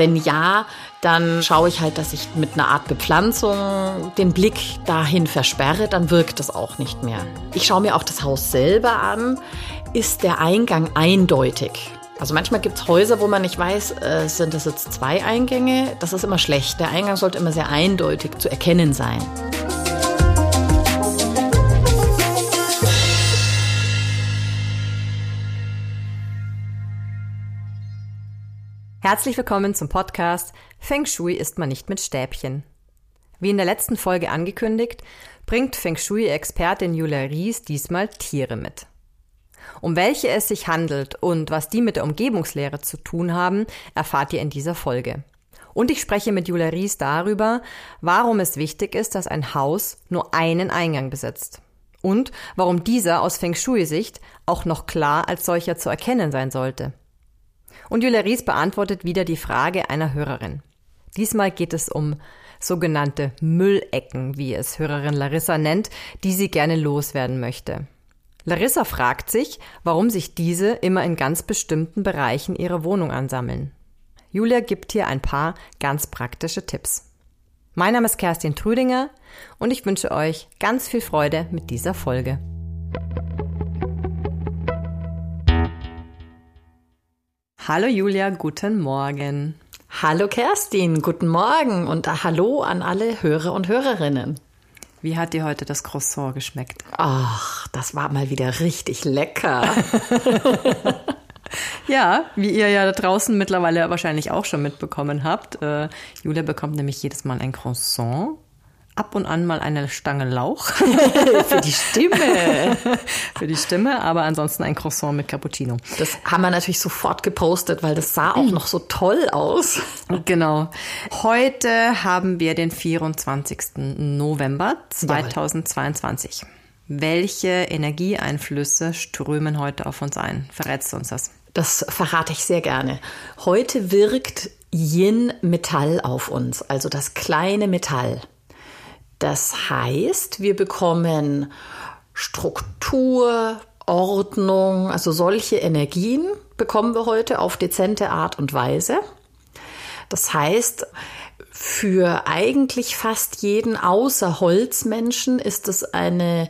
Wenn ja, dann schaue ich halt, dass ich mit einer Art Bepflanzung den Blick dahin versperre, dann wirkt das auch nicht mehr. Ich schaue mir auch das Haus selber an. Ist der Eingang eindeutig? Also manchmal gibt es Häuser, wo man nicht weiß, äh, sind das jetzt zwei Eingänge. Das ist immer schlecht. Der Eingang sollte immer sehr eindeutig zu erkennen sein. Herzlich willkommen zum Podcast Feng Shui ist man nicht mit Stäbchen. Wie in der letzten Folge angekündigt, bringt Feng Shui-Expertin Julia Ries diesmal Tiere mit. Um welche es sich handelt und was die mit der Umgebungslehre zu tun haben, erfahrt ihr in dieser Folge. Und ich spreche mit Julia Ries darüber, warum es wichtig ist, dass ein Haus nur einen Eingang besitzt. Und warum dieser aus Feng Shui-Sicht auch noch klar als solcher zu erkennen sein sollte. Und Julia Ries beantwortet wieder die Frage einer Hörerin. Diesmal geht es um sogenannte Müllecken, wie es Hörerin Larissa nennt, die sie gerne loswerden möchte. Larissa fragt sich, warum sich diese immer in ganz bestimmten Bereichen ihrer Wohnung ansammeln. Julia gibt hier ein paar ganz praktische Tipps. Mein Name ist Kerstin Trüdinger und ich wünsche euch ganz viel Freude mit dieser Folge. Hallo Julia, guten Morgen. Hallo Kerstin, guten Morgen und hallo an alle Hörer und Hörerinnen. Wie hat dir heute das Croissant geschmeckt? Ach, das war mal wieder richtig lecker. ja, wie ihr ja da draußen mittlerweile wahrscheinlich auch schon mitbekommen habt. Äh, Julia bekommt nämlich jedes Mal ein Croissant ab und an mal eine Stange Lauch. Für die Stimme. Für die Stimme, aber ansonsten ein Croissant mit Cappuccino. Das haben wir natürlich sofort gepostet, weil das sah auch noch so toll aus. Genau. Heute haben wir den 24. November 2022. Jawohl. Welche Energieeinflüsse strömen heute auf uns ein? Verrätst du uns das? Das verrate ich sehr gerne. Heute wirkt Yin Metall auf uns, also das kleine Metall. Das heißt, wir bekommen Struktur, Ordnung, also solche Energien bekommen wir heute auf dezente Art und Weise. Das heißt, für eigentlich fast jeden außer Holzmenschen ist es eine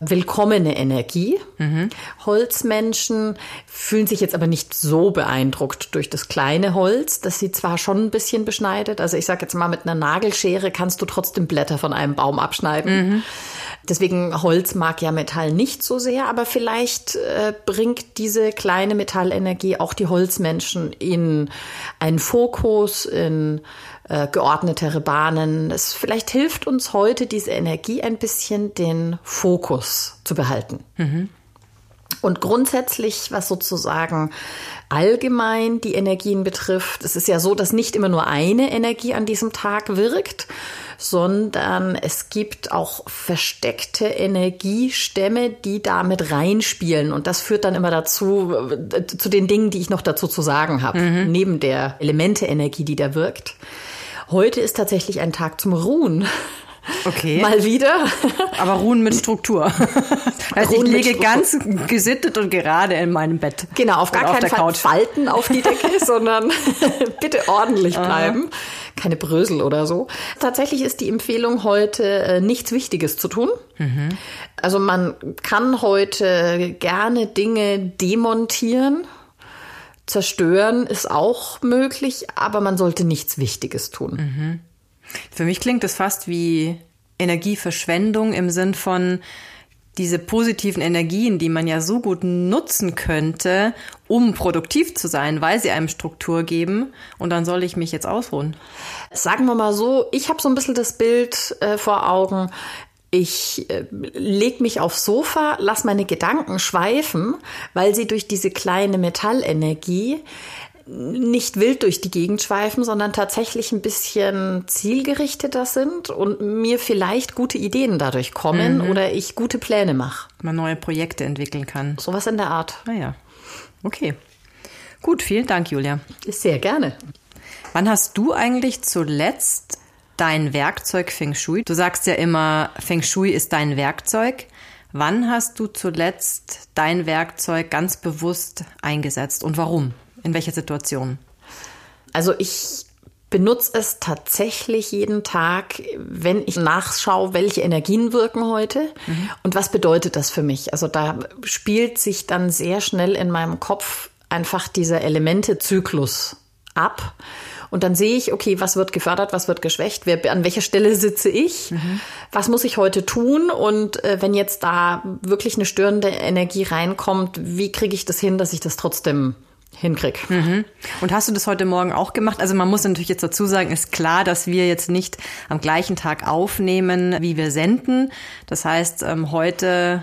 willkommene Energie. Mhm. Holzmenschen fühlen sich jetzt aber nicht so beeindruckt durch das kleine Holz, das sie zwar schon ein bisschen beschneidet. Also ich sage jetzt mal, mit einer Nagelschere kannst du trotzdem Blätter von einem Baum abschneiden. Mhm. Deswegen Holz mag ja Metall nicht so sehr, aber vielleicht äh, bringt diese kleine Metallenergie auch die Holzmenschen in einen Fokus, in äh, geordnetere Bahnen. Es vielleicht hilft uns heute diese Energie ein bisschen den Fokus zu behalten. Mhm. Und grundsätzlich, was sozusagen allgemein die Energien betrifft, es ist ja so, dass nicht immer nur eine Energie an diesem Tag wirkt, sondern es gibt auch versteckte Energiestämme, die damit reinspielen. Und das führt dann immer dazu, äh, zu den Dingen, die ich noch dazu zu sagen habe, mhm. neben der Elemente-Energie, die da wirkt. Heute ist tatsächlich ein Tag zum Ruhen. Okay. Mal wieder. Aber ruhen mit Struktur. Also ruhen ich liege ganz gesittet und gerade in meinem Bett. Genau, auf gar keinen Fall Couch. Falten auf die Decke, sondern bitte ordentlich bleiben. Aha. Keine Brösel oder so. Tatsächlich ist die Empfehlung heute äh, nichts Wichtiges zu tun. Mhm. Also man kann heute gerne Dinge demontieren Zerstören ist auch möglich, aber man sollte nichts Wichtiges tun. Mhm. Für mich klingt es fast wie Energieverschwendung im Sinn von diese positiven Energien, die man ja so gut nutzen könnte, um produktiv zu sein, weil sie einem Struktur geben. Und dann soll ich mich jetzt ausruhen. Sagen wir mal so, ich habe so ein bisschen das Bild äh, vor Augen. Ich äh, leg mich aufs Sofa, lass meine Gedanken schweifen, weil sie durch diese kleine Metallenergie nicht wild durch die Gegend schweifen, sondern tatsächlich ein bisschen zielgerichteter sind und mir vielleicht gute Ideen dadurch kommen mhm. oder ich gute Pläne mache. Man neue Projekte entwickeln kann. Sowas in der Art. Naja, ah okay. Gut, vielen Dank, Julia. Sehr gerne. Wann hast du eigentlich zuletzt dein Werkzeug Feng Shui? Du sagst ja immer, Feng Shui ist dein Werkzeug. Wann hast du zuletzt dein Werkzeug ganz bewusst eingesetzt und warum? In welcher Situation? Also ich benutze es tatsächlich jeden Tag, wenn ich nachschaue, welche Energien wirken heute mhm. und was bedeutet das für mich. Also da spielt sich dann sehr schnell in meinem Kopf einfach dieser Elementezyklus ab. Und dann sehe ich, okay, was wird gefördert, was wird geschwächt, wer, an welcher Stelle sitze ich, mhm. was muss ich heute tun und äh, wenn jetzt da wirklich eine störende Energie reinkommt, wie kriege ich das hin, dass ich das trotzdem hinkrieg. Mhm. Und hast du das heute Morgen auch gemacht? Also man muss natürlich jetzt dazu sagen, ist klar, dass wir jetzt nicht am gleichen Tag aufnehmen, wie wir senden. Das heißt, ähm, heute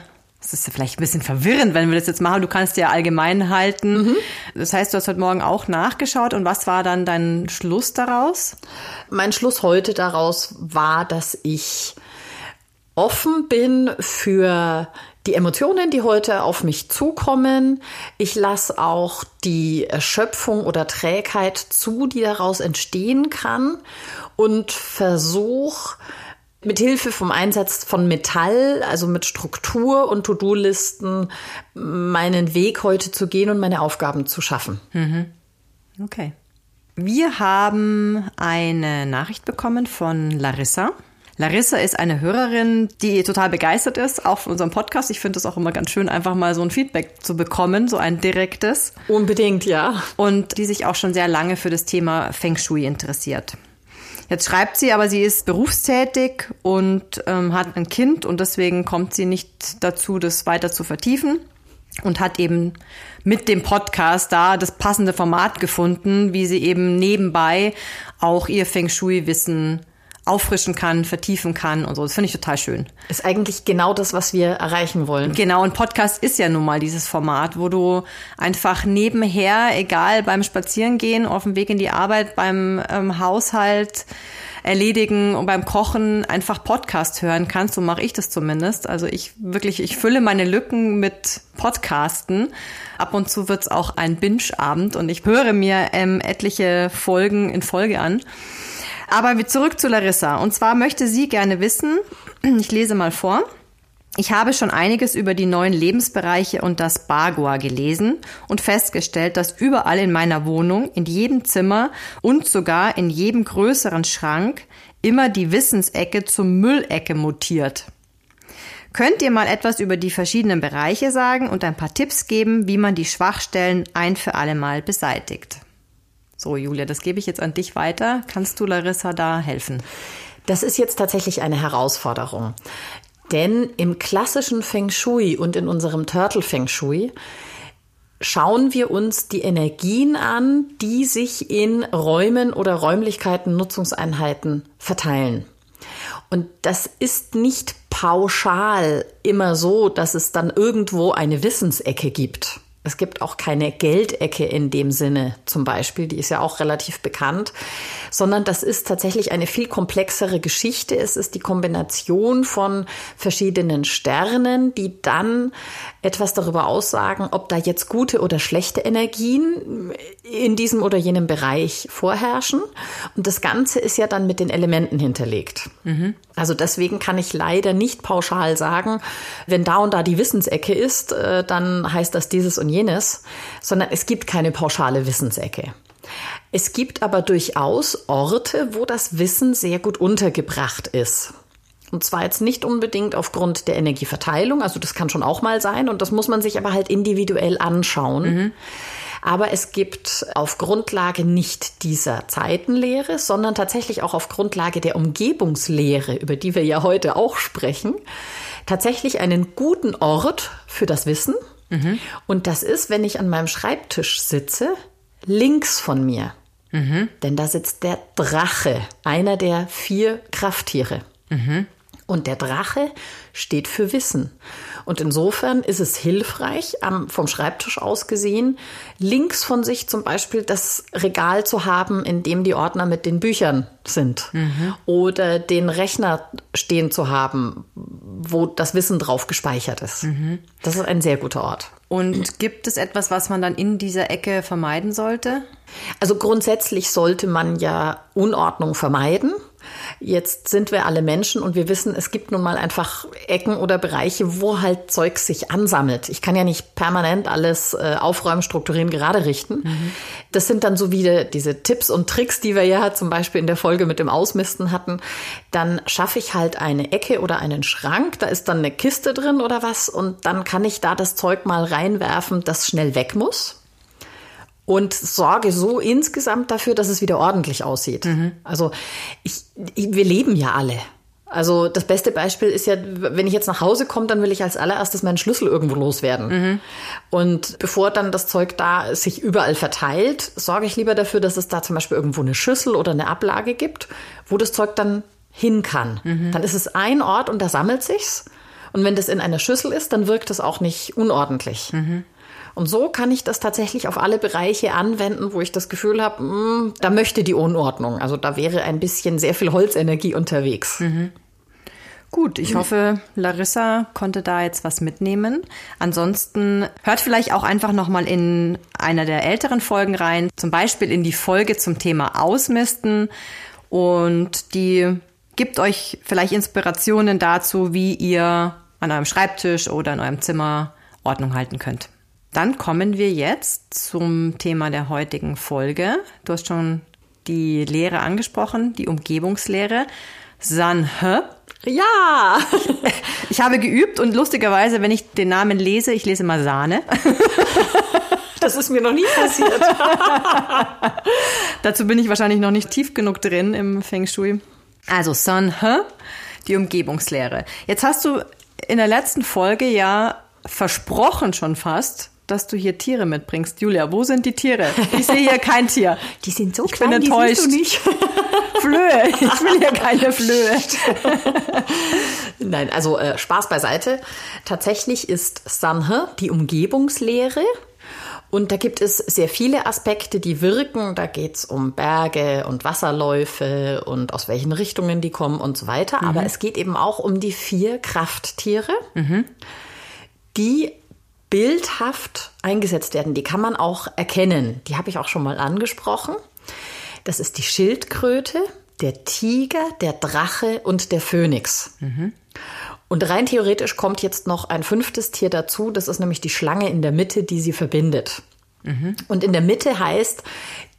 das ist ja vielleicht ein bisschen verwirrend, wenn wir das jetzt machen. Du kannst ja allgemein halten. Mhm. Das heißt, du hast heute Morgen auch nachgeschaut. Und was war dann dein Schluss daraus? Mein Schluss heute daraus war, dass ich offen bin für die Emotionen, die heute auf mich zukommen. Ich lasse auch die Erschöpfung oder Trägheit zu, die daraus entstehen kann und versuche mit Hilfe vom Einsatz von Metall, also mit Struktur und To-Do-Listen, meinen Weg heute zu gehen und meine Aufgaben zu schaffen. Mhm. Okay. Wir haben eine Nachricht bekommen von Larissa. Larissa ist eine Hörerin, die total begeistert ist, auch von unserem Podcast. Ich finde es auch immer ganz schön, einfach mal so ein Feedback zu bekommen, so ein direktes. Unbedingt, ja. Und die sich auch schon sehr lange für das Thema Feng Shui interessiert. Jetzt schreibt sie, aber sie ist berufstätig und ähm, hat ein Kind und deswegen kommt sie nicht dazu, das weiter zu vertiefen und hat eben mit dem Podcast da das passende Format gefunden, wie sie eben nebenbei auch ihr Feng Shui-Wissen auffrischen kann, vertiefen kann und so. Das finde ich total schön. Ist eigentlich genau das, was wir erreichen wollen. Genau, und Podcast ist ja nun mal dieses Format, wo du einfach nebenher, egal beim Spazierengehen, auf dem Weg in die Arbeit, beim ähm, Haushalt, erledigen und beim Kochen einfach Podcast hören kannst. So mache ich das zumindest. Also ich wirklich, ich fülle meine Lücken mit Podcasten. Ab und zu wird's auch ein Binge-Abend und ich höre mir ähm, etliche Folgen in Folge an. Aber zurück zu Larissa. Und zwar möchte sie gerne wissen, ich lese mal vor. Ich habe schon einiges über die neuen Lebensbereiche und das Bagua gelesen und festgestellt, dass überall in meiner Wohnung, in jedem Zimmer und sogar in jedem größeren Schrank immer die Wissensecke zur Müllecke mutiert. Könnt ihr mal etwas über die verschiedenen Bereiche sagen und ein paar Tipps geben, wie man die Schwachstellen ein für alle Mal beseitigt? So, Julia, das gebe ich jetzt an dich weiter. Kannst du Larissa da helfen? Das ist jetzt tatsächlich eine Herausforderung. Denn im klassischen Feng Shui und in unserem Turtle Feng Shui schauen wir uns die Energien an, die sich in Räumen oder Räumlichkeiten, Nutzungseinheiten verteilen. Und das ist nicht pauschal immer so, dass es dann irgendwo eine Wissensecke gibt. Es gibt auch keine Geldecke in dem Sinne zum Beispiel, die ist ja auch relativ bekannt, sondern das ist tatsächlich eine viel komplexere Geschichte. Es ist die Kombination von verschiedenen Sternen, die dann etwas darüber aussagen, ob da jetzt gute oder schlechte Energien in diesem oder jenem Bereich vorherrschen. Und das Ganze ist ja dann mit den Elementen hinterlegt. Mhm. Also deswegen kann ich leider nicht pauschal sagen, wenn da und da die Wissensecke ist, äh, dann heißt das dieses und jenes, sondern es gibt keine pauschale Wissensecke. Es gibt aber durchaus Orte, wo das Wissen sehr gut untergebracht ist. Und zwar jetzt nicht unbedingt aufgrund der Energieverteilung, also das kann schon auch mal sein und das muss man sich aber halt individuell anschauen. Mhm. Aber es gibt auf Grundlage nicht dieser Zeitenlehre, sondern tatsächlich auch auf Grundlage der Umgebungslehre, über die wir ja heute auch sprechen, tatsächlich einen guten Ort für das Wissen. Mhm. Und das ist, wenn ich an meinem Schreibtisch sitze, links von mir. Mhm. Denn da sitzt der Drache, einer der vier Krafttiere. Mhm. Und der Drache steht für Wissen. Und insofern ist es hilfreich, vom Schreibtisch aus gesehen, links von sich zum Beispiel das Regal zu haben, in dem die Ordner mit den Büchern sind. Mhm. Oder den Rechner stehen zu haben, wo das Wissen drauf gespeichert ist. Mhm. Das ist ein sehr guter Ort. Und gibt es etwas, was man dann in dieser Ecke vermeiden sollte? Also grundsätzlich sollte man ja Unordnung vermeiden. Jetzt sind wir alle Menschen und wir wissen, es gibt nun mal einfach Ecken oder Bereiche, wo halt Zeug sich ansammelt. Ich kann ja nicht permanent alles äh, aufräumen, strukturieren, gerade richten. Mhm. Das sind dann so wieder diese Tipps und Tricks, die wir ja zum Beispiel in der Folge mit dem Ausmisten hatten. Dann schaffe ich halt eine Ecke oder einen Schrank, da ist dann eine Kiste drin oder was und dann kann ich da das Zeug mal reinwerfen, das schnell weg muss und sorge so insgesamt dafür, dass es wieder ordentlich aussieht. Mhm. Also ich, ich, wir leben ja alle. Also das beste Beispiel ist ja, wenn ich jetzt nach Hause komme, dann will ich als allererstes meinen Schlüssel irgendwo loswerden. Mhm. Und bevor dann das Zeug da sich überall verteilt, sorge ich lieber dafür, dass es da zum Beispiel irgendwo eine Schüssel oder eine Ablage gibt, wo das Zeug dann hin kann. Mhm. Dann ist es ein Ort und da sammelt sich's. Und wenn das in einer Schüssel ist, dann wirkt es auch nicht unordentlich. Mhm. Und so kann ich das tatsächlich auf alle Bereiche anwenden, wo ich das Gefühl habe, hm, da möchte die Unordnung. Also da wäre ein bisschen sehr viel Holzenergie unterwegs. Mhm. Gut, ich hoffe, Larissa konnte da jetzt was mitnehmen. Ansonsten hört vielleicht auch einfach noch mal in einer der älteren Folgen rein, zum Beispiel in die Folge zum Thema Ausmisten und die gibt euch vielleicht Inspirationen dazu, wie ihr an eurem Schreibtisch oder in eurem Zimmer Ordnung halten könnt. Dann kommen wir jetzt zum Thema der heutigen Folge. Du hast schon die Lehre angesprochen, die Umgebungslehre. Sanhe. Ja! Ich habe geübt und lustigerweise, wenn ich den Namen lese, ich lese mal Sahne. Das ist mir noch nie passiert. Dazu bin ich wahrscheinlich noch nicht tief genug drin im Feng Shui. Also Sanhe, die Umgebungslehre. Jetzt hast du in der letzten Folge ja versprochen schon fast, dass du hier Tiere mitbringst. Julia, wo sind die Tiere? Ich sehe hier kein Tier. Die sind so ich klein, bin enttäuscht. die siehst du nicht. Flöhe. Ich will hier keine Flöhe. Nein, also äh, Spaß beiseite. Tatsächlich ist Sanhe die Umgebungslehre. Und da gibt es sehr viele Aspekte, die wirken. Da geht es um Berge und Wasserläufe und aus welchen Richtungen die kommen und so weiter. Mhm. Aber es geht eben auch um die vier Krafttiere, mhm. die bildhaft eingesetzt werden. Die kann man auch erkennen. Die habe ich auch schon mal angesprochen. Das ist die Schildkröte, der Tiger, der Drache und der Phönix. Mhm. Und rein theoretisch kommt jetzt noch ein fünftes Tier dazu. Das ist nämlich die Schlange in der Mitte, die sie verbindet. Mhm. Und in der Mitte heißt,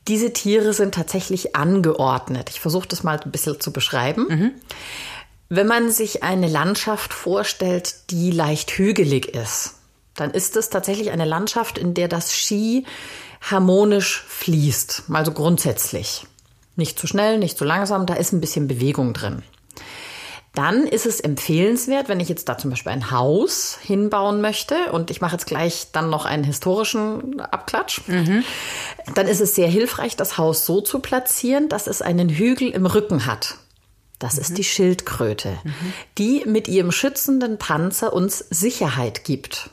diese Tiere sind tatsächlich angeordnet. Ich versuche das mal ein bisschen zu beschreiben. Mhm. Wenn man sich eine Landschaft vorstellt, die leicht hügelig ist, dann ist es tatsächlich eine Landschaft, in der das Ski harmonisch fließt, also grundsätzlich. Nicht zu schnell, nicht zu langsam, da ist ein bisschen Bewegung drin. Dann ist es empfehlenswert, wenn ich jetzt da zum Beispiel ein Haus hinbauen möchte und ich mache jetzt gleich dann noch einen historischen Abklatsch, mhm. dann ist es sehr hilfreich, das Haus so zu platzieren, dass es einen Hügel im Rücken hat. Das mhm. ist die Schildkröte, mhm. die mit ihrem schützenden Panzer uns Sicherheit gibt.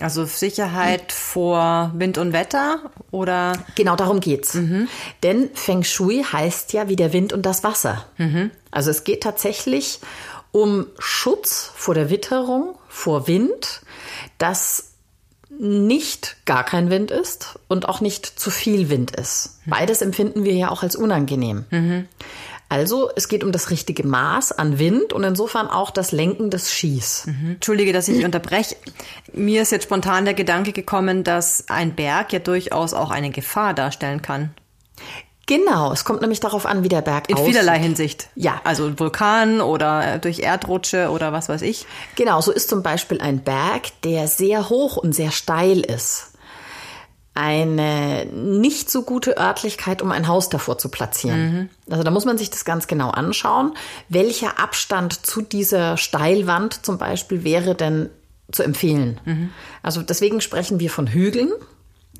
Also Sicherheit vor Wind und Wetter oder? Genau darum geht's. Mhm. Denn Feng Shui heißt ja wie der Wind und das Wasser. Mhm. Also es geht tatsächlich um Schutz vor der Witterung, vor Wind, dass nicht gar kein Wind ist und auch nicht zu viel Wind ist. Beides empfinden wir ja auch als unangenehm. Mhm. Also es geht um das richtige Maß an Wind und insofern auch das Lenken des Skis. Mhm. Entschuldige, dass ich unterbreche. Mir ist jetzt spontan der Gedanke gekommen, dass ein Berg ja durchaus auch eine Gefahr darstellen kann. Genau, es kommt nämlich darauf an, wie der Berg In aussieht. vielerlei Hinsicht. Ja. Also Vulkan oder durch Erdrutsche oder was weiß ich. Genau, so ist zum Beispiel ein Berg, der sehr hoch und sehr steil ist eine nicht so gute Örtlichkeit, um ein Haus davor zu platzieren. Mhm. Also da muss man sich das ganz genau anschauen. Welcher Abstand zu dieser Steilwand zum Beispiel wäre denn zu empfehlen? Mhm. Also deswegen sprechen wir von Hügeln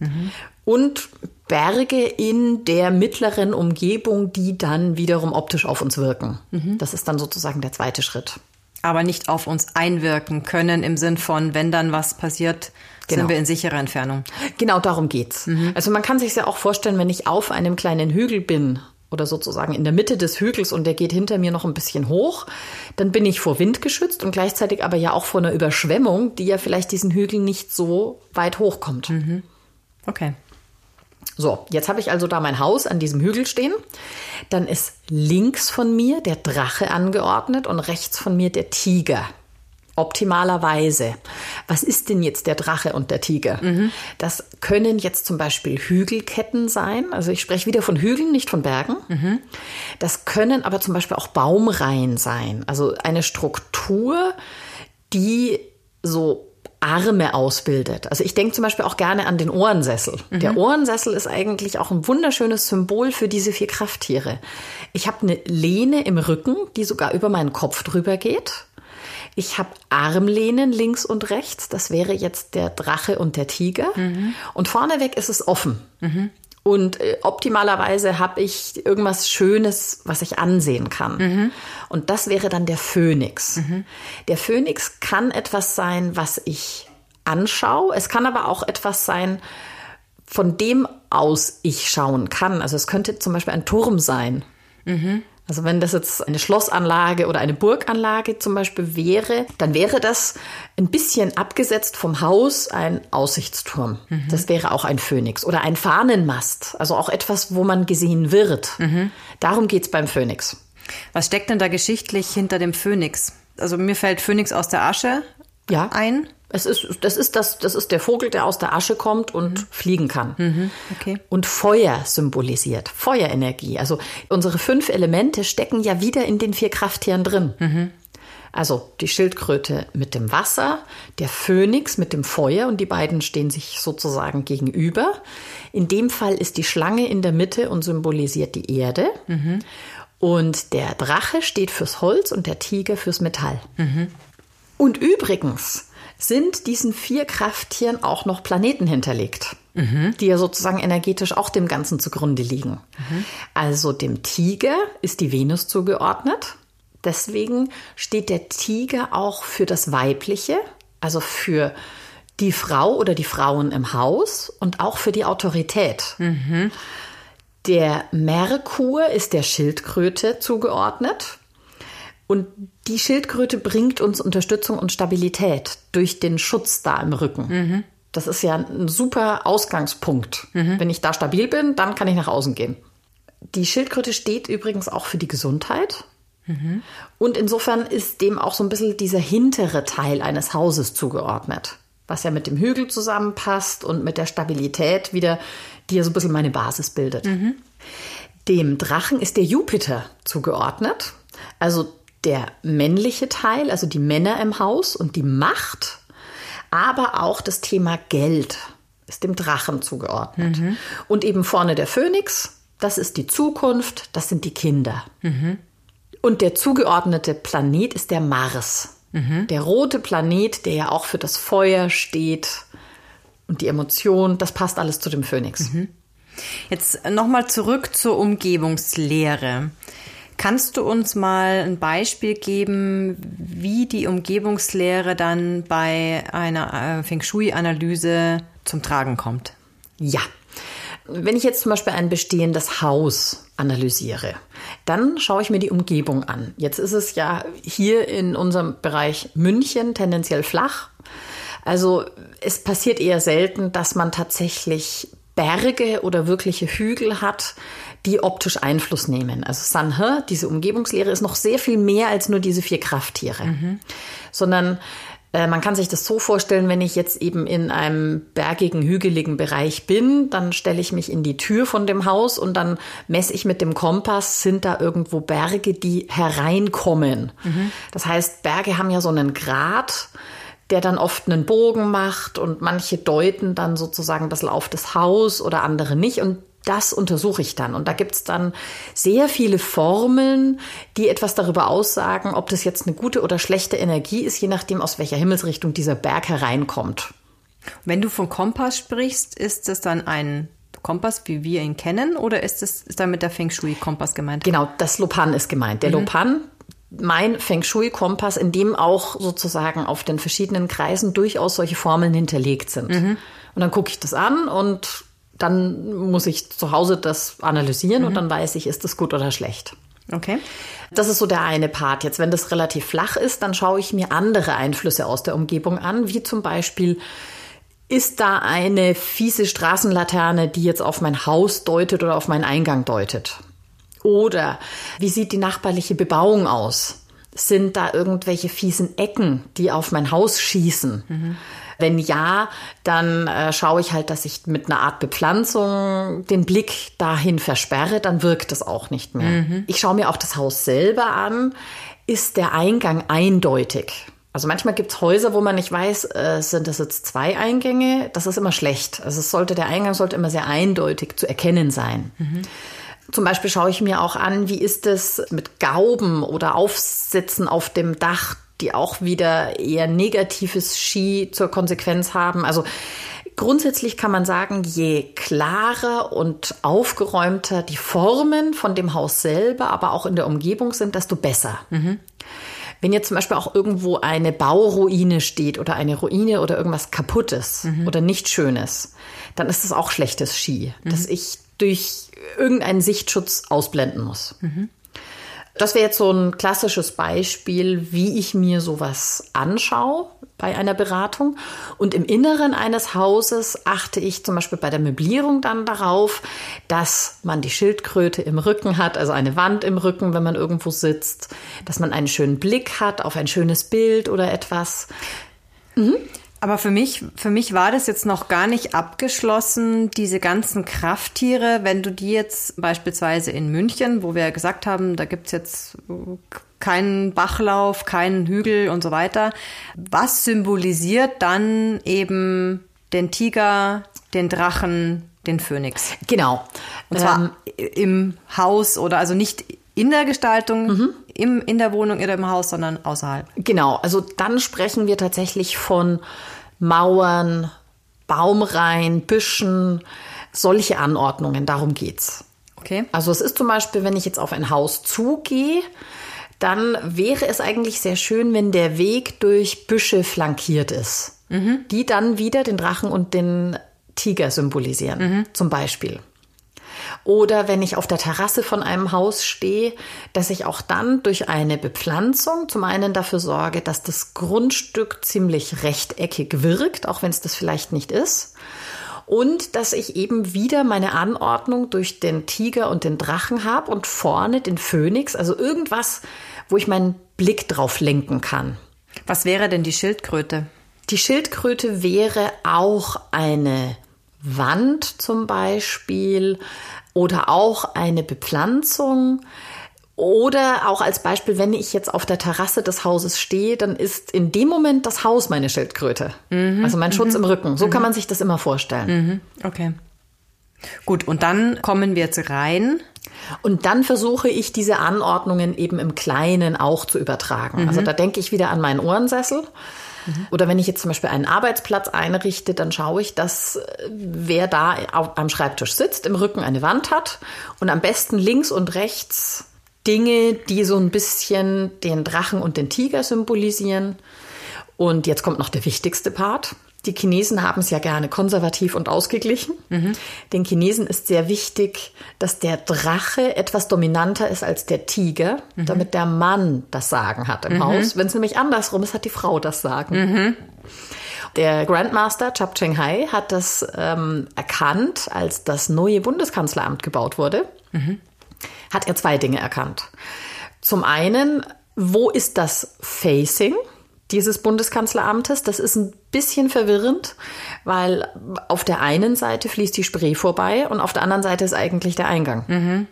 mhm. und Berge in der mittleren Umgebung, die dann wiederum optisch auf uns wirken. Mhm. Das ist dann sozusagen der zweite Schritt. Aber nicht auf uns einwirken können im Sinn von, wenn dann was passiert, Genau. Sind wir in sicherer Entfernung? Genau darum geht's. Mhm. Also man kann sich ja auch vorstellen, wenn ich auf einem kleinen Hügel bin oder sozusagen in der Mitte des Hügels und der geht hinter mir noch ein bisschen hoch, dann bin ich vor Wind geschützt und gleichzeitig aber ja auch vor einer Überschwemmung, die ja vielleicht diesen Hügel nicht so weit hochkommt. Mhm. Okay. So, jetzt habe ich also da mein Haus an diesem Hügel stehen. Dann ist links von mir der Drache angeordnet und rechts von mir der Tiger. Optimalerweise. Was ist denn jetzt der Drache und der Tiger? Mhm. Das können jetzt zum Beispiel Hügelketten sein. Also ich spreche wieder von Hügeln, nicht von Bergen. Mhm. Das können aber zum Beispiel auch Baumreihen sein. Also eine Struktur, die so Arme ausbildet. Also ich denke zum Beispiel auch gerne an den Ohrensessel. Mhm. Der Ohrensessel ist eigentlich auch ein wunderschönes Symbol für diese vier Krafttiere. Ich habe eine Lehne im Rücken, die sogar über meinen Kopf drüber geht. Ich habe Armlehnen links und rechts. Das wäre jetzt der Drache und der Tiger. Mhm. Und vorneweg ist es offen. Mhm. Und äh, optimalerweise habe ich irgendwas Schönes, was ich ansehen kann. Mhm. Und das wäre dann der Phönix. Mhm. Der Phönix kann etwas sein, was ich anschaue. Es kann aber auch etwas sein, von dem aus ich schauen kann. Also es könnte zum Beispiel ein Turm sein. Mhm. Also wenn das jetzt eine Schlossanlage oder eine Burganlage zum Beispiel wäre, dann wäre das ein bisschen abgesetzt vom Haus ein Aussichtsturm. Mhm. Das wäre auch ein Phönix oder ein Fahnenmast. Also auch etwas, wo man gesehen wird. Mhm. Darum geht's beim Phönix. Was steckt denn da geschichtlich hinter dem Phönix? Also mir fällt Phönix aus der Asche ja. ein. Es ist, das, ist das, das ist der Vogel, der aus der Asche kommt und mhm. fliegen kann. Mhm. Okay. Und Feuer symbolisiert, Feuerenergie. Also unsere fünf Elemente stecken ja wieder in den vier Krafttieren drin. Mhm. Also die Schildkröte mit dem Wasser, der Phönix mit dem Feuer und die beiden stehen sich sozusagen gegenüber. In dem Fall ist die Schlange in der Mitte und symbolisiert die Erde. Mhm. Und der Drache steht fürs Holz und der Tiger fürs Metall. Und übrigens, sind diesen vier Krafttieren auch noch Planeten hinterlegt, mhm. die ja sozusagen energetisch auch dem Ganzen zugrunde liegen. Mhm. Also dem Tiger ist die Venus zugeordnet. Deswegen steht der Tiger auch für das Weibliche, also für die Frau oder die Frauen im Haus und auch für die Autorität. Mhm. Der Merkur ist der Schildkröte zugeordnet. Und die Schildkröte bringt uns Unterstützung und Stabilität durch den Schutz da im Rücken. Mhm. Das ist ja ein super Ausgangspunkt. Mhm. Wenn ich da stabil bin, dann kann ich nach außen gehen. Die Schildkröte steht übrigens auch für die Gesundheit. Mhm. Und insofern ist dem auch so ein bisschen dieser hintere Teil eines Hauses zugeordnet, was ja mit dem Hügel zusammenpasst und mit der Stabilität wieder, die ja so ein bisschen meine Basis bildet. Mhm. Dem Drachen ist der Jupiter zugeordnet. Also der männliche Teil, also die Männer im Haus und die Macht, aber auch das Thema Geld ist dem Drachen zugeordnet. Mhm. Und eben vorne der Phönix, das ist die Zukunft, das sind die Kinder. Mhm. Und der zugeordnete Planet ist der Mars. Mhm. Der rote Planet, der ja auch für das Feuer steht und die Emotion, das passt alles zu dem Phönix. Mhm. Jetzt nochmal zurück zur Umgebungslehre. Kannst du uns mal ein Beispiel geben, wie die Umgebungslehre dann bei einer äh, Feng Shui-Analyse zum Tragen kommt? Ja. Wenn ich jetzt zum Beispiel ein bestehendes Haus analysiere, dann schaue ich mir die Umgebung an. Jetzt ist es ja hier in unserem Bereich München tendenziell flach. Also es passiert eher selten, dass man tatsächlich Berge oder wirkliche Hügel hat, die optisch Einfluss nehmen. Also Sanhe, diese Umgebungslehre, ist noch sehr viel mehr als nur diese vier Krafttiere, mhm. sondern äh, man kann sich das so vorstellen, wenn ich jetzt eben in einem bergigen, hügeligen Bereich bin, dann stelle ich mich in die Tür von dem Haus und dann messe ich mit dem Kompass, sind da irgendwo Berge, die hereinkommen. Mhm. Das heißt, Berge haben ja so einen Grad, der dann oft einen Bogen macht und manche deuten dann sozusagen das Lauf des Haus oder andere nicht. Und das untersuche ich dann. Und da gibt es dann sehr viele Formeln, die etwas darüber aussagen, ob das jetzt eine gute oder schlechte Energie ist, je nachdem, aus welcher Himmelsrichtung dieser Berg hereinkommt. Wenn du von Kompass sprichst, ist das dann ein Kompass, wie wir ihn kennen, oder ist das ist damit der Feng Shui Kompass gemeint? Genau, das Lopan ist gemeint. Der mhm. Lopan, mein Feng Shui Kompass, in dem auch sozusagen auf den verschiedenen Kreisen durchaus solche Formeln hinterlegt sind. Mhm. Und dann gucke ich das an und dann muss ich zu Hause das analysieren mhm. und dann weiß ich, ist das gut oder schlecht. Okay. Das ist so der eine Part. Jetzt, wenn das relativ flach ist, dann schaue ich mir andere Einflüsse aus der Umgebung an, wie zum Beispiel ist da eine fiese Straßenlaterne, die jetzt auf mein Haus deutet oder auf meinen Eingang deutet? Oder wie sieht die nachbarliche Bebauung aus? Sind da irgendwelche fiesen Ecken, die auf mein Haus schießen? Mhm. Wenn ja, dann äh, schaue ich halt, dass ich mit einer Art Bepflanzung den Blick dahin versperre, dann wirkt es auch nicht mehr. Mhm. Ich schaue mir auch das Haus selber an. Ist der Eingang eindeutig? Also manchmal gibt es Häuser, wo man nicht weiß, äh, sind das jetzt zwei Eingänge? Das ist immer schlecht. Also es sollte, der Eingang sollte immer sehr eindeutig zu erkennen sein. Mhm. Zum Beispiel schaue ich mir auch an, wie ist es mit Gauben oder Aufsätzen auf dem Dach, die auch wieder eher negatives Ski zur Konsequenz haben. Also grundsätzlich kann man sagen, je klarer und aufgeräumter die Formen von dem Haus selber, aber auch in der Umgebung sind, desto besser. Mhm. Wenn jetzt zum Beispiel auch irgendwo eine Bauruine steht oder eine Ruine oder irgendwas kaputtes mhm. oder nicht schönes, dann ist das auch schlechtes Ski, mhm. dass ich durch irgendeinen Sichtschutz ausblenden muss. Mhm. Das wäre jetzt so ein klassisches Beispiel, wie ich mir sowas anschaue bei einer Beratung. Und im Inneren eines Hauses achte ich zum Beispiel bei der Möblierung dann darauf, dass man die Schildkröte im Rücken hat, also eine Wand im Rücken, wenn man irgendwo sitzt, dass man einen schönen Blick hat auf ein schönes Bild oder etwas. Mhm. Aber für mich, für mich war das jetzt noch gar nicht abgeschlossen, diese ganzen Krafttiere, wenn du die jetzt beispielsweise in München, wo wir ja gesagt haben, da gibt's jetzt keinen Bachlauf, keinen Hügel und so weiter. Was symbolisiert dann eben den Tiger, den Drachen, den Phönix? Genau. Und zwar ähm, im Haus oder also nicht in der Gestaltung, mhm. Im, in der Wohnung oder im Haus, sondern außerhalb. Genau, also dann sprechen wir tatsächlich von Mauern, Baumreihen, Büschen, solche Anordnungen, darum geht's. Okay. Also es ist zum Beispiel, wenn ich jetzt auf ein Haus zugehe, dann wäre es eigentlich sehr schön, wenn der Weg durch Büsche flankiert ist, mhm. die dann wieder den Drachen und den Tiger symbolisieren, mhm. zum Beispiel. Oder wenn ich auf der Terrasse von einem Haus stehe, dass ich auch dann durch eine Bepflanzung zum einen dafür sorge, dass das Grundstück ziemlich rechteckig wirkt, auch wenn es das vielleicht nicht ist. Und dass ich eben wieder meine Anordnung durch den Tiger und den Drachen habe und vorne den Phönix, also irgendwas, wo ich meinen Blick drauf lenken kann. Was wäre denn die Schildkröte? Die Schildkröte wäre auch eine Wand zum Beispiel, oder auch eine Bepflanzung. Oder auch als Beispiel, wenn ich jetzt auf der Terrasse des Hauses stehe, dann ist in dem Moment das Haus meine Schildkröte. Mhm. Also mein Schutz mhm. im Rücken. So mhm. kann man sich das immer vorstellen. Mhm. Okay. Gut, und dann kommen wir jetzt rein. Und dann versuche ich diese Anordnungen eben im Kleinen auch zu übertragen. Also mhm. da denke ich wieder an meinen Ohrensessel. Mhm. Oder wenn ich jetzt zum Beispiel einen Arbeitsplatz einrichte, dann schaue ich, dass äh, wer da am Schreibtisch sitzt, im Rücken eine Wand hat und am besten links und rechts Dinge, die so ein bisschen den Drachen und den Tiger symbolisieren. Und jetzt kommt noch der wichtigste Part. Die Chinesen haben es ja gerne konservativ und ausgeglichen. Mhm. Den Chinesen ist sehr wichtig, dass der Drache etwas dominanter ist als der Tiger, mhm. damit der Mann das Sagen hat im mhm. Haus. Wenn es nämlich andersrum ist, hat die Frau das Sagen. Der Grandmaster Chap Cheng Hai hat das ähm, erkannt, als das neue Bundeskanzleramt gebaut wurde. Hat er zwei Dinge erkannt. Zum einen, wo ist das Facing? Dieses Bundeskanzleramtes. Das ist ein bisschen verwirrend, weil auf der einen Seite fließt die Spree vorbei und auf der anderen Seite ist eigentlich der Eingang. Mhm.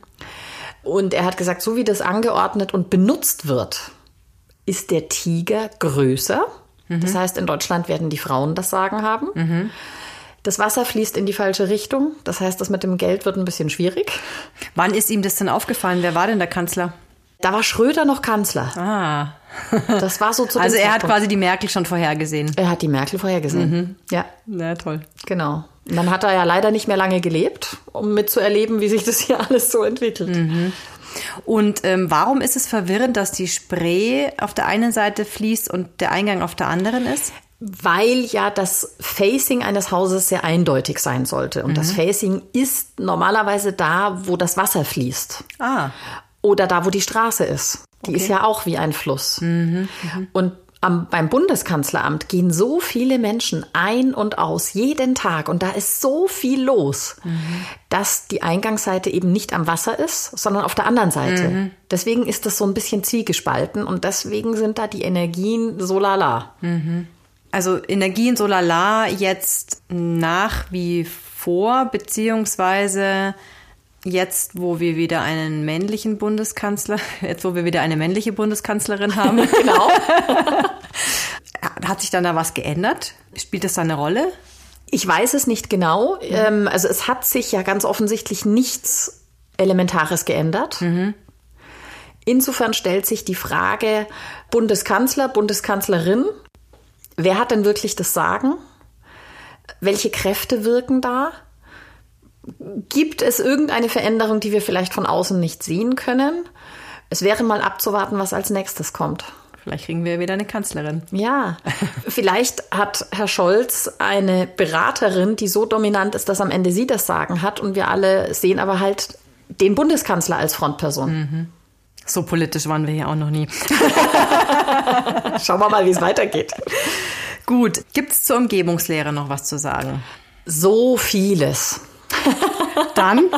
Und er hat gesagt, so wie das angeordnet und benutzt wird, ist der Tiger größer. Mhm. Das heißt, in Deutschland werden die Frauen das Sagen haben. Mhm. Das Wasser fließt in die falsche Richtung. Das heißt, das mit dem Geld wird ein bisschen schwierig. Wann ist ihm das denn aufgefallen? Wer war denn der Kanzler? Da war Schröder noch Kanzler. Ah. Das war so zu Also er hat quasi die Merkel schon vorhergesehen. Er hat die Merkel vorhergesehen. Mhm. Ja. Na toll. Genau. Und dann hat er ja leider nicht mehr lange gelebt, um mitzuerleben, wie sich das hier alles so entwickelt. Mhm. Und ähm, warum ist es verwirrend, dass die Spree auf der einen Seite fließt und der Eingang auf der anderen ist? Weil ja das Facing eines Hauses sehr eindeutig sein sollte. Und mhm. das Facing ist normalerweise da, wo das Wasser fließt. Ah. Oder da, wo die Straße ist. Die okay. ist ja auch wie ein Fluss. Mhm, mh. Und am, beim Bundeskanzleramt gehen so viele Menschen ein und aus, jeden Tag. Und da ist so viel los, mhm. dass die Eingangsseite eben nicht am Wasser ist, sondern auf der anderen Seite. Mhm. Deswegen ist das so ein bisschen zwiegespalten und deswegen sind da die Energien so lala. Mhm. Also Energien so lala jetzt nach wie vor, beziehungsweise jetzt, wo wir wieder einen männlichen Bundeskanzler, jetzt wo wir wieder eine männliche Bundeskanzlerin haben. genau. Hat sich dann da was geändert? Spielt das da eine Rolle? Ich weiß es nicht genau. Mhm. Also es hat sich ja ganz offensichtlich nichts Elementares geändert. Mhm. Insofern stellt sich die Frage Bundeskanzler, Bundeskanzlerin, wer hat denn wirklich das Sagen? Welche Kräfte wirken da? Gibt es irgendeine Veränderung, die wir vielleicht von außen nicht sehen können? Es wäre mal abzuwarten, was als nächstes kommt. Vielleicht kriegen wir wieder eine Kanzlerin. Ja, vielleicht hat Herr Scholz eine Beraterin, die so dominant ist, dass am Ende sie das Sagen hat und wir alle sehen aber halt den Bundeskanzler als Frontperson. Mhm. So politisch waren wir hier auch noch nie. Schauen wir mal, wie es weitergeht. Gut, gibt es zur Umgebungslehre noch was zu sagen? So vieles. Dann?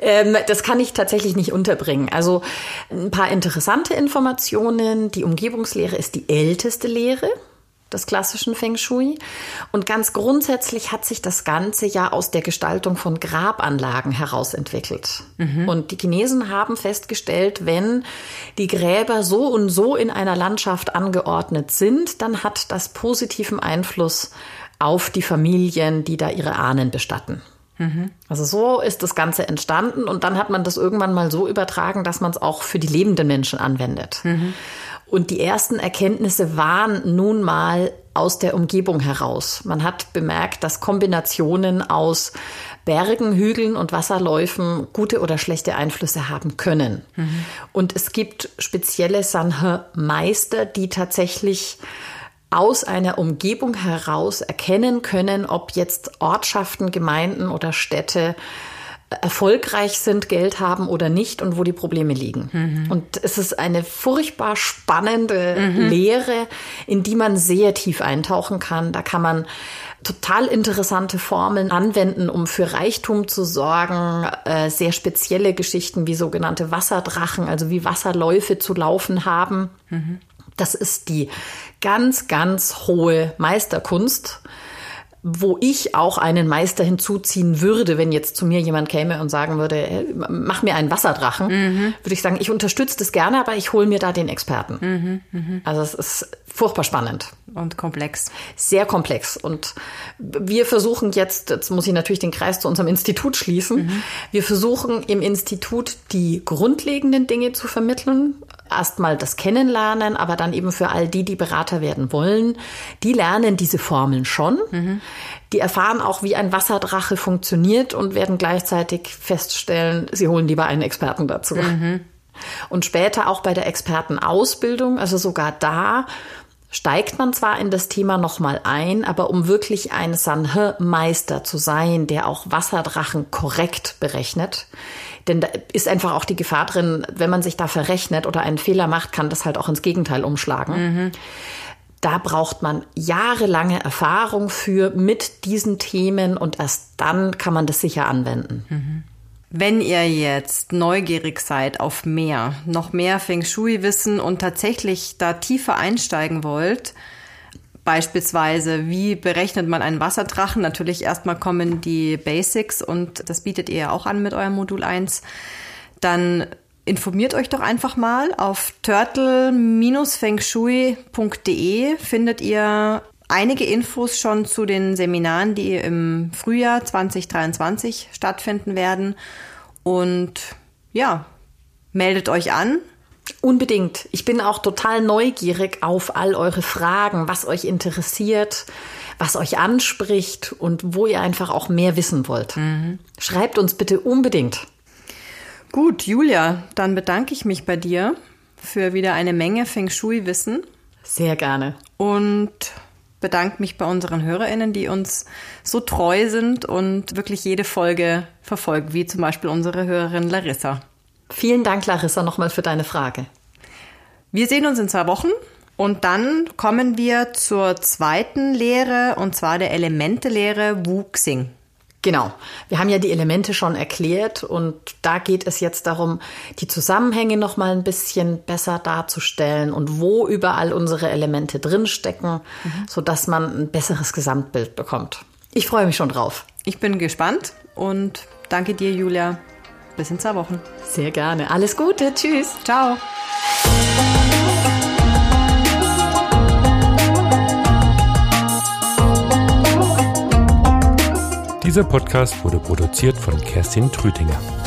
ähm, das kann ich tatsächlich nicht unterbringen. Also ein paar interessante Informationen. Die Umgebungslehre ist die älteste Lehre des klassischen Feng Shui. Und ganz grundsätzlich hat sich das Ganze ja aus der Gestaltung von Grabanlagen herausentwickelt. Mhm. Und die Chinesen haben festgestellt, wenn die Gräber so und so in einer Landschaft angeordnet sind, dann hat das positiven Einfluss auf die Familien, die da ihre Ahnen bestatten. Also so ist das Ganze entstanden und dann hat man das irgendwann mal so übertragen, dass man es auch für die lebenden Menschen anwendet. Mhm. Und die ersten Erkenntnisse waren nun mal aus der Umgebung heraus. Man hat bemerkt, dass Kombinationen aus Bergen, Hügeln und Wasserläufen gute oder schlechte Einflüsse haben können. Mhm. Und es gibt spezielle Sanhe-Meister, die tatsächlich aus einer Umgebung heraus erkennen können, ob jetzt Ortschaften, Gemeinden oder Städte erfolgreich sind, Geld haben oder nicht und wo die Probleme liegen. Mhm. Und es ist eine furchtbar spannende mhm. Lehre, in die man sehr tief eintauchen kann. Da kann man total interessante Formeln anwenden, um für Reichtum zu sorgen, äh, sehr spezielle Geschichten wie sogenannte Wasserdrachen, also wie Wasserläufe zu laufen haben. Mhm. Das ist die ganz, ganz hohe Meisterkunst, wo ich auch einen Meister hinzuziehen würde, wenn jetzt zu mir jemand käme und sagen würde, mach mir einen Wasserdrachen, mhm. würde ich sagen, ich unterstütze das gerne, aber ich hole mir da den Experten. Mhm, mh. Also es ist furchtbar spannend. Und komplex. Sehr komplex. Und wir versuchen jetzt, jetzt muss ich natürlich den Kreis zu unserem Institut schließen, mhm. wir versuchen im Institut die grundlegenden Dinge zu vermitteln, erstmal das Kennenlernen, aber dann eben für all die, die Berater werden wollen, die lernen diese Formeln schon. Mhm. Die erfahren auch, wie ein Wasserdrache funktioniert und werden gleichzeitig feststellen, sie holen lieber einen Experten dazu. Mhm. Und später auch bei der Expertenausbildung, also sogar da steigt man zwar in das Thema nochmal ein, aber um wirklich ein Sanhe-Meister zu sein, der auch Wasserdrachen korrekt berechnet, denn da ist einfach auch die Gefahr drin, wenn man sich da verrechnet oder einen Fehler macht, kann das halt auch ins Gegenteil umschlagen. Mhm. Da braucht man jahrelange Erfahrung für mit diesen Themen und erst dann kann man das sicher anwenden. Wenn ihr jetzt neugierig seid auf mehr, noch mehr Feng Shui wissen und tatsächlich da tiefer einsteigen wollt, Beispielsweise, wie berechnet man einen Wasserdrachen? Natürlich erstmal kommen die Basics und das bietet ihr ja auch an mit eurem Modul 1. Dann informiert euch doch einfach mal. Auf turtle-fengshui.de findet ihr einige Infos schon zu den Seminaren, die im Frühjahr 2023 stattfinden werden. Und ja, meldet euch an, Unbedingt. Ich bin auch total neugierig auf all eure Fragen, was euch interessiert, was euch anspricht und wo ihr einfach auch mehr wissen wollt. Mhm. Schreibt uns bitte unbedingt. Gut, Julia, dann bedanke ich mich bei dir für wieder eine Menge Feng Shui-Wissen. Sehr gerne. Und bedanke mich bei unseren HörerInnen, die uns so treu sind und wirklich jede Folge verfolgen, wie zum Beispiel unsere Hörerin Larissa. Vielen Dank, Larissa, nochmal für deine Frage. Wir sehen uns in zwei Wochen Und dann kommen wir zur zweiten Lehre, und zwar der Elemente-Lehre Wuxing. Genau. Wir haben ja die Elemente schon erklärt und da geht es jetzt darum, die Zusammenhänge noch mal ein bisschen besser darzustellen und wo überall unsere Elemente drinstecken, mhm. so dass man ein besseres Gesamtbild bekommt. Ich freue mich schon drauf. Ich bin gespannt und danke dir, Julia. Bis in zwei Wochen. Sehr gerne. Alles Gute. Tschüss. Ciao. Dieser Podcast wurde produziert von Kerstin Trütinger.